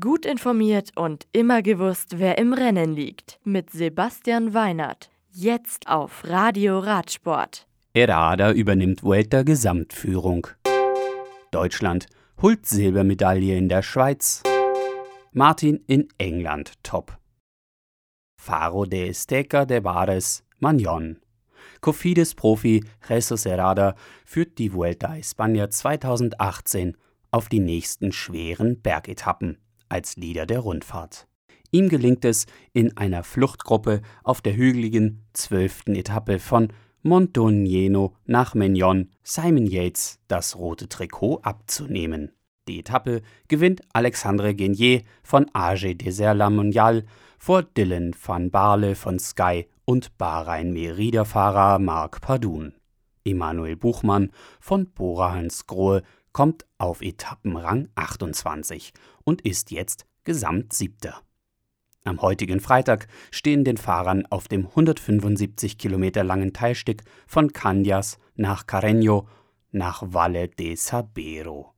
Gut informiert und immer gewusst, wer im Rennen liegt. Mit Sebastian Weinert. Jetzt auf Radio Radsport. Errada übernimmt Vuelta Gesamtführung. Deutschland holt Silbermedaille in der Schweiz. Martin in England top. Faro de Esteca de Bares Magnon. Cofidis-Profi Jesus Herrada führt die Vuelta a España 2018 auf die nächsten schweren Bergetappen als Leader der Rundfahrt. Ihm gelingt es, in einer Fluchtgruppe auf der hügeligen zwölften Etappe von Montogneno nach Megnon Simon Yates das rote Trikot abzunehmen. Die Etappe gewinnt Alexandre Genier von AG Desert Mondial vor Dylan van Baarle von Sky und Bahrain-Merida-Fahrer Marc Padun. Emanuel Buchmann von Bora Hansgrohe kommt auf Etappenrang 28 und ist jetzt Gesamtsiebter. Am heutigen Freitag stehen den Fahrern auf dem 175 Kilometer langen Teilstück von Candias nach Carreño nach Valle de Sabero.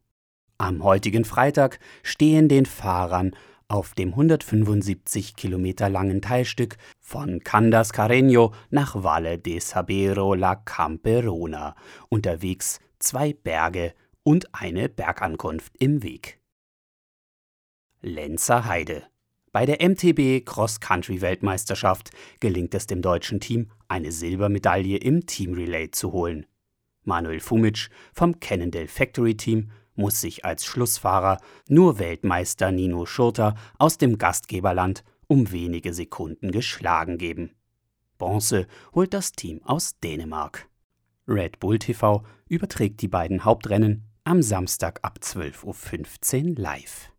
Am heutigen Freitag stehen den Fahrern auf dem 175 Kilometer langen Teilstück von Candas Carreño nach Valle de Sabero la Camperona unterwegs zwei Berge und eine Bergankunft im Weg. Lenzer Heide. Bei der MTB Cross-Country-Weltmeisterschaft gelingt es dem deutschen Team, eine Silbermedaille im Team Relay zu holen. Manuel Fumic vom Cannondale Factory Team muss sich als Schlussfahrer nur Weltmeister Nino Schurter aus dem Gastgeberland um wenige Sekunden geschlagen geben. Bronze holt das Team aus Dänemark. Red Bull TV überträgt die beiden Hauptrennen am Samstag ab 12.15 Uhr live.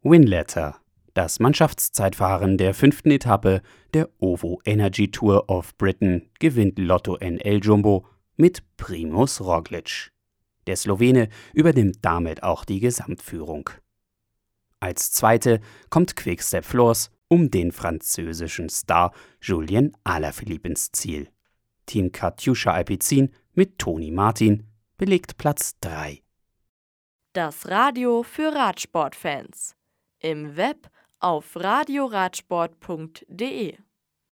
Winletter, das Mannschaftszeitfahren der fünften Etappe der OVO Energy Tour of Britain, gewinnt Lotto NL Jumbo mit Primus Roglic. Der Slowene übernimmt damit auch die Gesamtführung. Als Zweite kommt Quickstep Floors um den französischen Star Julien Alaphilippe ins Ziel. Team Katusha Alpecin mit Toni Martin belegt Platz 3. Das Radio für Radsportfans. Im Web auf radioradsport.de